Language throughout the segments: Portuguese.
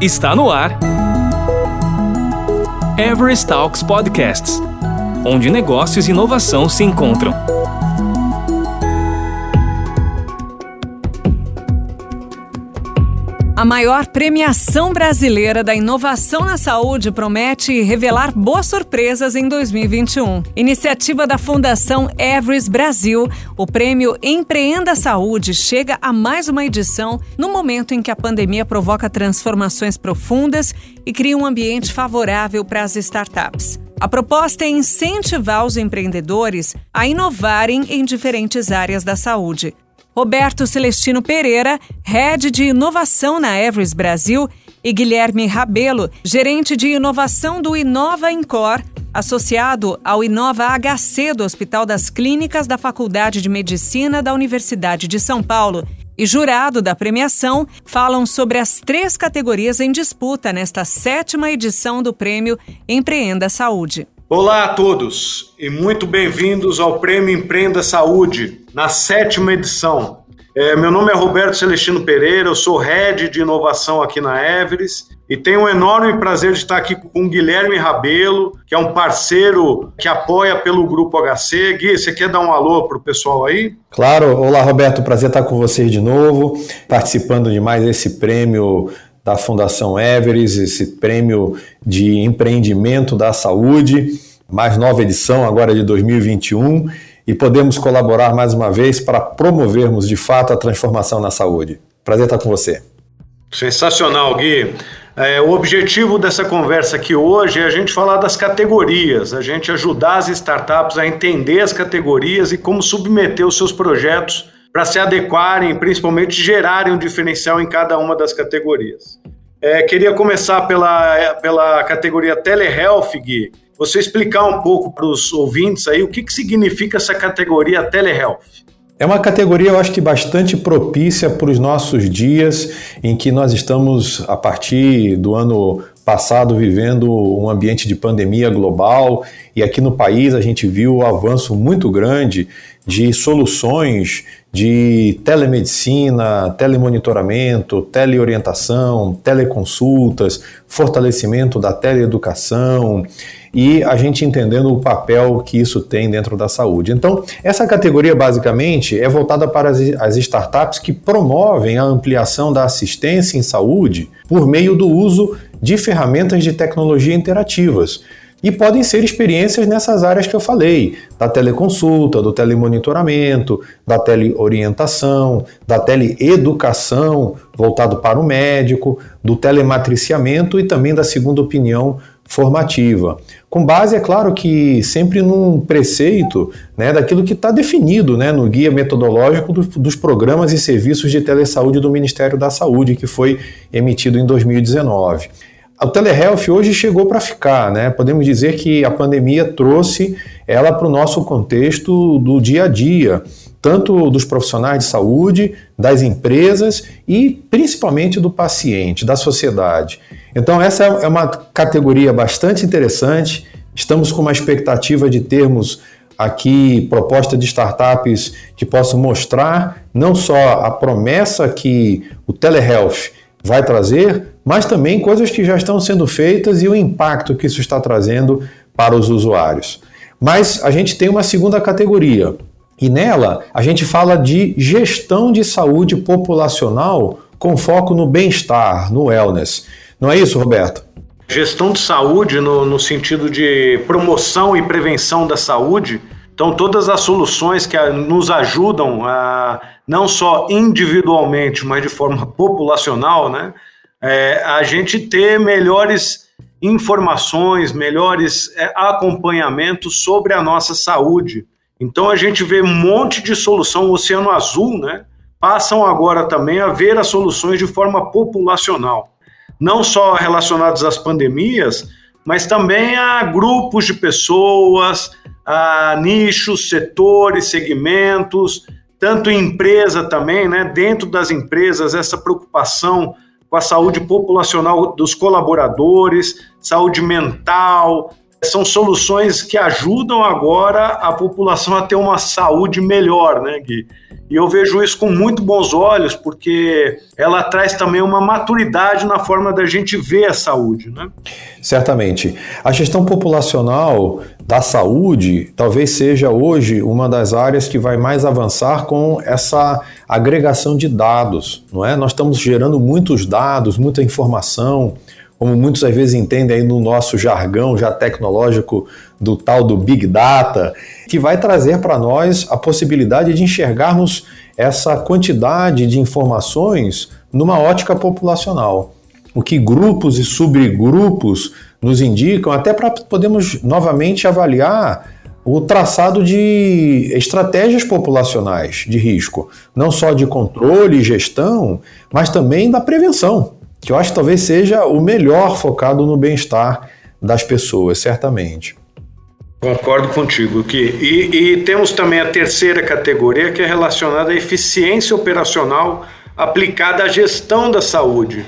Está no ar. Everest Talks Podcasts onde negócios e inovação se encontram. A maior premiação brasileira da inovação na saúde promete revelar boas surpresas em 2021. Iniciativa da Fundação Everest Brasil, o prêmio Empreenda Saúde chega a mais uma edição no momento em que a pandemia provoca transformações profundas e cria um ambiente favorável para as startups. A proposta é incentivar os empreendedores a inovarem em diferentes áreas da saúde. Roberto Celestino Pereira, head de inovação na Everest Brasil, e Guilherme Rabelo, gerente de inovação do Inova Incor, associado ao Inova HC do Hospital das Clínicas da Faculdade de Medicina da Universidade de São Paulo, e jurado da premiação falam sobre as três categorias em disputa nesta sétima edição do prêmio Empreenda Saúde. Olá a todos e muito bem-vindos ao Prêmio Empreenda Saúde, na sétima edição. É, meu nome é Roberto Celestino Pereira, eu sou head de inovação aqui na Everest e tenho um enorme prazer de estar aqui com o Guilherme Rabelo, que é um parceiro que apoia pelo Grupo HC. Gui, você quer dar um alô para o pessoal aí? Claro. Olá, Roberto. Prazer estar com vocês de novo, participando de mais esse prêmio da Fundação Everest, esse prêmio de empreendimento da saúde, mais nova edição agora de 2021 e podemos colaborar mais uma vez para promovermos de fato a transformação na saúde. Prazer estar com você. Sensacional, Gui. É, o objetivo dessa conversa aqui hoje é a gente falar das categorias, a gente ajudar as startups a entender as categorias e como submeter os seus projetos para se adequarem, principalmente gerarem um diferencial em cada uma das categorias. É, queria começar pela, pela categoria Telehealth, Gui. Você explicar um pouco para os ouvintes aí o que, que significa essa categoria Telehealth. É uma categoria, eu acho que bastante propícia para os nossos dias, em que nós estamos, a partir do ano passado, vivendo um ambiente de pandemia global, e aqui no país a gente viu o um avanço muito grande de soluções de telemedicina, telemonitoramento, teleorientação, teleconsultas, fortalecimento da teleeducação e a gente entendendo o papel que isso tem dentro da saúde. Então, essa categoria basicamente é voltada para as startups que promovem a ampliação da assistência em saúde por meio do uso de ferramentas de tecnologia interativas. E podem ser experiências nessas áreas que eu falei, da teleconsulta, do telemonitoramento, da teleorientação, da teleeducação voltado para o médico, do telematriciamento e também da segunda opinião formativa. Com base, é claro que sempre num preceito né, daquilo que está definido né, no guia metodológico do, dos programas e serviços de telesaúde do Ministério da Saúde, que foi emitido em 2019. O telehealth hoje chegou para ficar, né? Podemos dizer que a pandemia trouxe ela para o nosso contexto do dia a dia, tanto dos profissionais de saúde, das empresas e principalmente do paciente, da sociedade. Então, essa é uma categoria bastante interessante. Estamos com uma expectativa de termos aqui proposta de startups que possam mostrar não só a promessa que o telehealth vai trazer, mas também coisas que já estão sendo feitas e o impacto que isso está trazendo para os usuários. Mas a gente tem uma segunda categoria, e nela a gente fala de gestão de saúde populacional com foco no bem-estar, no wellness. Não é isso, Roberto? Gestão de saúde no, no sentido de promoção e prevenção da saúde. Então, todas as soluções que nos ajudam a não só individualmente, mas de forma populacional, né? É, a gente ter melhores informações, melhores é, acompanhamentos sobre a nossa saúde. Então a gente vê um monte de solução, o Oceano Azul, né? Passam agora também a ver as soluções de forma populacional, não só relacionadas às pandemias, mas também a grupos de pessoas, a nichos, setores, segmentos, tanto empresa também, né? Dentro das empresas, essa preocupação com a saúde populacional dos colaboradores, saúde mental, são soluções que ajudam agora a população a ter uma saúde melhor, né, Gui? E eu vejo isso com muito bons olhos, porque ela traz também uma maturidade na forma da gente ver a saúde, né? Certamente. A gestão populacional da saúde talvez seja hoje uma das áreas que vai mais avançar com essa agregação de dados, não é? Nós estamos gerando muitos dados, muita informação, como muitos às vezes entendem aí no nosso jargão já tecnológico do tal do Big Data, que vai trazer para nós a possibilidade de enxergarmos essa quantidade de informações numa ótica populacional. O que grupos e subgrupos nos indicam, até para podermos novamente avaliar o traçado de estratégias populacionais de risco, não só de controle e gestão, mas também da prevenção que eu acho que talvez seja o melhor focado no bem-estar das pessoas, certamente. Concordo contigo, que e, e, temos também a terceira categoria que é relacionada à eficiência operacional aplicada à gestão da saúde.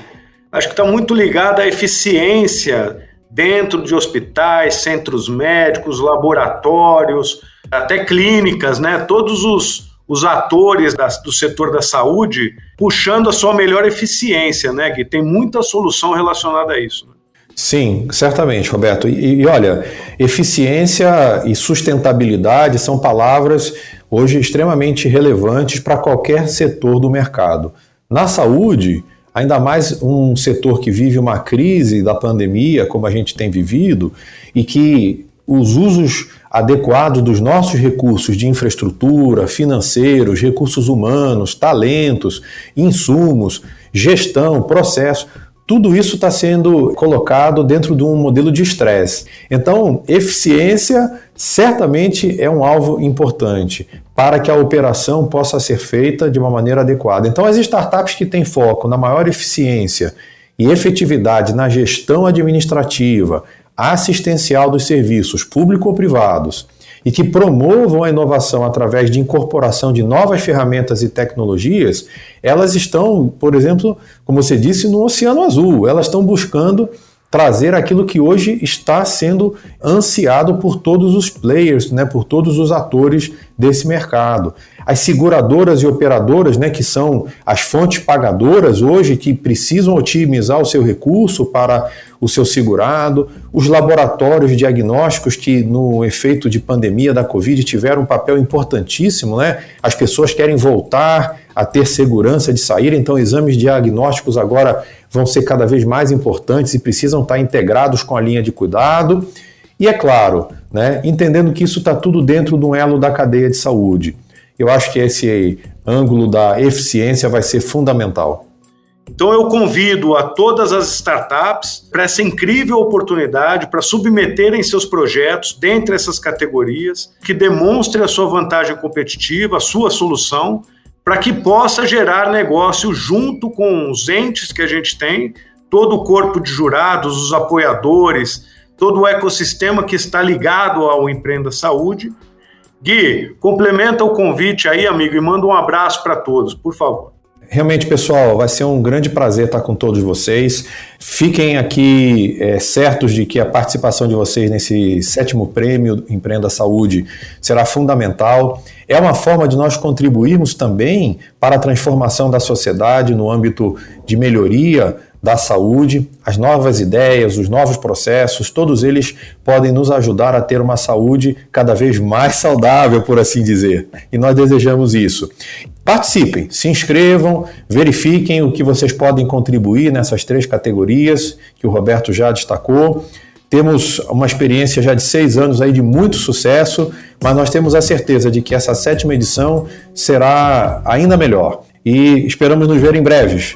Acho que está muito ligada à eficiência dentro de hospitais, centros médicos, laboratórios, até clínicas, né? Todos os os atores da, do setor da saúde puxando a sua melhor eficiência, né, Gui? Tem muita solução relacionada a isso. Né? Sim, certamente, Roberto. E, e, olha, eficiência e sustentabilidade são palavras hoje extremamente relevantes para qualquer setor do mercado. Na saúde, ainda mais um setor que vive uma crise da pandemia, como a gente tem vivido, e que os usos adequados dos nossos recursos de infraestrutura, financeiros, recursos humanos, talentos, insumos, gestão, processo, tudo isso está sendo colocado dentro de um modelo de estresse. Então, eficiência certamente é um alvo importante para que a operação possa ser feita de uma maneira adequada. Então, as startups que têm foco na maior eficiência e efetividade na gestão administrativa, assistencial dos serviços público ou privados e que promovam a inovação através de incorporação de novas ferramentas e tecnologias, elas estão, por exemplo, como você disse, no Oceano Azul. Elas estão buscando trazer aquilo que hoje está sendo ansiado por todos os players, né, por todos os atores desse mercado. As seguradoras e operadoras, né, que são as fontes pagadoras hoje, que precisam otimizar o seu recurso para o seu segurado, os laboratórios diagnósticos que, no efeito de pandemia da Covid, tiveram um papel importantíssimo. Né? As pessoas querem voltar a ter segurança de sair, então exames diagnósticos agora vão ser cada vez mais importantes e precisam estar integrados com a linha de cuidado. E é claro, né, entendendo que isso está tudo dentro de um elo da cadeia de saúde. Eu acho que esse ângulo da eficiência vai ser fundamental. Então eu convido a todas as startups para essa incrível oportunidade para submeterem seus projetos dentre essas categorias, que demonstre a sua vantagem competitiva, a sua solução para que possa gerar negócio junto com os entes que a gente tem, todo o corpo de jurados, os apoiadores, todo o ecossistema que está ligado ao Empreenda Saúde. Gui, complementa o convite aí, amigo, e manda um abraço para todos, por favor. Realmente, pessoal, vai ser um grande prazer estar com todos vocês. Fiquem aqui é, certos de que a participação de vocês nesse sétimo prêmio Empreenda Saúde será fundamental. É uma forma de nós contribuirmos também para a transformação da sociedade no âmbito de melhoria da saúde, as novas ideias, os novos processos, todos eles podem nos ajudar a ter uma saúde cada vez mais saudável, por assim dizer. E nós desejamos isso. Participem, se inscrevam, verifiquem o que vocês podem contribuir nessas três categorias que o Roberto já destacou. Temos uma experiência já de seis anos aí de muito sucesso, mas nós temos a certeza de que essa sétima edição será ainda melhor. E esperamos nos ver em breves.